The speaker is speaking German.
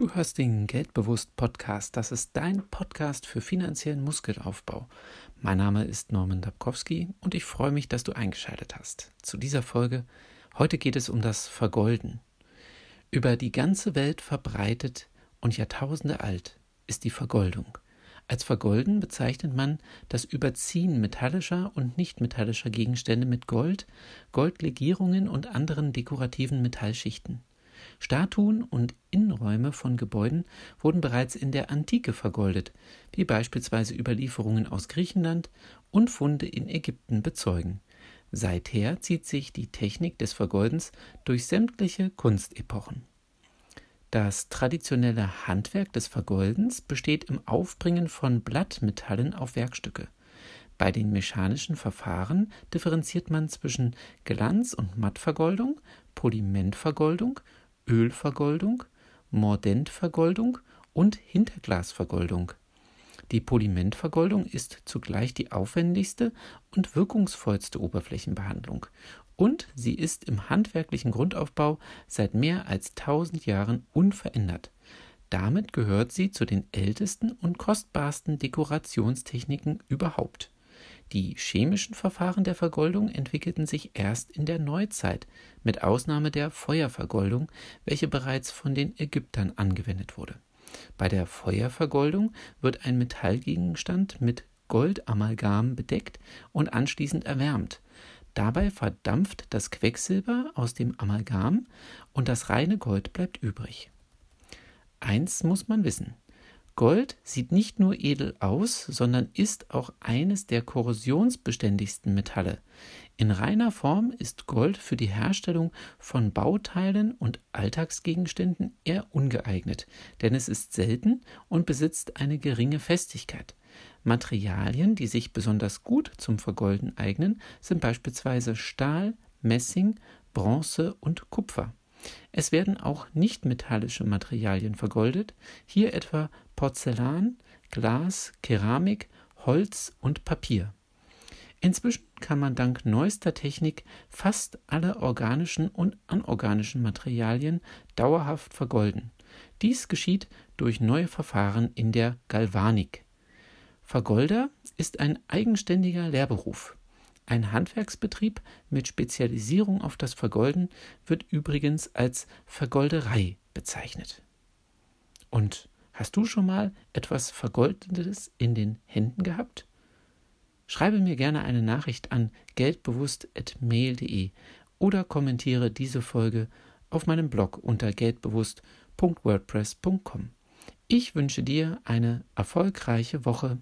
Du hörst den Geldbewusst Podcast. Das ist dein Podcast für finanziellen Muskelaufbau. Mein Name ist Norman Dabkowski und ich freue mich, dass du eingeschaltet hast. Zu dieser Folge. Heute geht es um das Vergolden. Über die ganze Welt verbreitet und Jahrtausende alt ist die Vergoldung. Als Vergolden bezeichnet man das Überziehen metallischer und nichtmetallischer Gegenstände mit Gold, Goldlegierungen und anderen dekorativen Metallschichten. Statuen und Innenräume von Gebäuden wurden bereits in der Antike vergoldet, wie beispielsweise Überlieferungen aus Griechenland und Funde in Ägypten bezeugen. Seither zieht sich die Technik des Vergoldens durch sämtliche Kunstepochen. Das traditionelle Handwerk des Vergoldens besteht im Aufbringen von Blattmetallen auf Werkstücke. Bei den mechanischen Verfahren differenziert man zwischen Glanz- und Mattvergoldung, Polimentvergoldung, Ölvergoldung, Mordentvergoldung und Hinterglasvergoldung. Die Polimentvergoldung ist zugleich die aufwendigste und wirkungsvollste Oberflächenbehandlung und sie ist im handwerklichen Grundaufbau seit mehr als tausend Jahren unverändert. Damit gehört sie zu den ältesten und kostbarsten Dekorationstechniken überhaupt. Die chemischen Verfahren der Vergoldung entwickelten sich erst in der Neuzeit, mit Ausnahme der Feuervergoldung, welche bereits von den Ägyptern angewendet wurde. Bei der Feuervergoldung wird ein Metallgegenstand mit Goldamalgam bedeckt und anschließend erwärmt. Dabei verdampft das Quecksilber aus dem Amalgam und das reine Gold bleibt übrig. Eins muss man wissen. Gold sieht nicht nur edel aus, sondern ist auch eines der korrosionsbeständigsten Metalle. In reiner Form ist Gold für die Herstellung von Bauteilen und Alltagsgegenständen eher ungeeignet, denn es ist selten und besitzt eine geringe Festigkeit. Materialien, die sich besonders gut zum Vergolden eignen, sind beispielsweise Stahl, Messing, Bronze und Kupfer. Es werden auch nichtmetallische Materialien vergoldet, hier etwa Porzellan, Glas, Keramik, Holz und Papier. Inzwischen kann man dank neuester Technik fast alle organischen und anorganischen Materialien dauerhaft vergolden. Dies geschieht durch neue Verfahren in der Galvanik. Vergolder ist ein eigenständiger Lehrberuf. Ein Handwerksbetrieb mit Spezialisierung auf das Vergolden wird übrigens als Vergolderei bezeichnet. Und hast du schon mal etwas Vergoldetes in den Händen gehabt? Schreibe mir gerne eine Nachricht an geldbewusst.mail.de oder kommentiere diese Folge auf meinem Blog unter geldbewusst.wordpress.com. Ich wünsche dir eine erfolgreiche Woche.